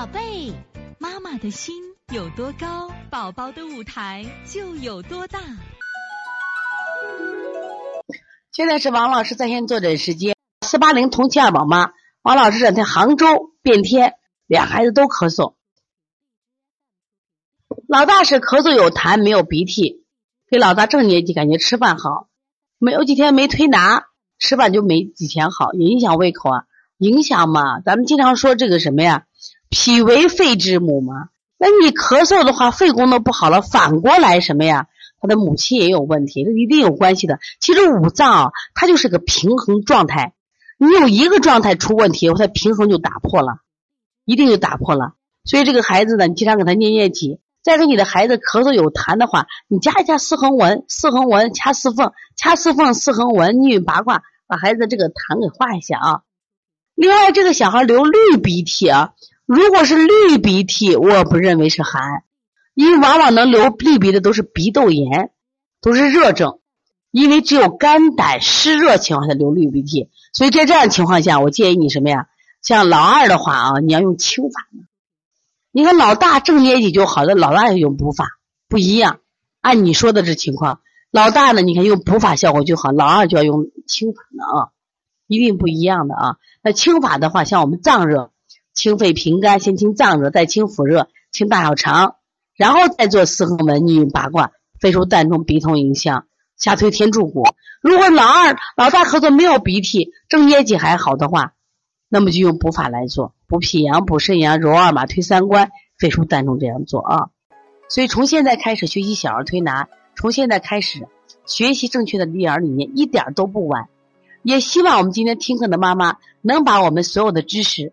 宝贝，妈妈的心有多高，宝宝的舞台就有多大。现在是王老师在线坐诊时间，四八零同期二宝妈，王老师这天杭州变天，俩孩子都咳嗽，老大是咳嗽有痰，没有鼻涕，给老大正年纪，感觉吃饭好，没有几天没推拿，吃饭就没以前好，影响胃口啊，影响嘛，咱们经常说这个什么呀？脾为肺之母嘛，那你咳嗽的话，肺功能不好了，反过来什么呀？他的母亲也有问题，这一定有关系的。其实五脏啊，它就是个平衡状态，你有一个状态出问题，它平衡就打破了，一定就打破了。所以这个孩子呢，你经常给他念念体。再给你的孩子咳嗽有痰的话，你加一下四横纹，四横纹掐四缝，掐四缝四横纹，逆运八卦，把孩子这个痰给化一下啊。另外，这个小孩流绿鼻涕啊。如果是绿鼻涕，我不认为是寒，因为往往能流绿鼻的都是鼻窦炎，都是热症。因为只有肝胆湿热情况下流绿鼻涕，所以在这样情况下，我建议你什么呀？像老二的话啊，你要用清法。你看老大正年纪就好了，老大要用补法不一样。按你说的这情况，老大呢，你看用补法效果就好，老二就要用清法的啊，一定不一样的啊。那清法的话，像我们脏热。清肺平肝，先清脏热，再清腑热，清大小肠，然后再做四横纹、逆运八卦、肺腧膻中、鼻通迎香、下推天柱骨。如果老二、老大咳嗽没有鼻涕，正捏脊还好的话，那么就用补法来做，补脾阳、补肾阳、揉二马、推三关、肺腧膻中这样做啊。所以从现在开始学习小儿推拿，从现在开始学习正确的育儿理念，一点都不晚。也希望我们今天听课的妈妈能把我们所有的知识。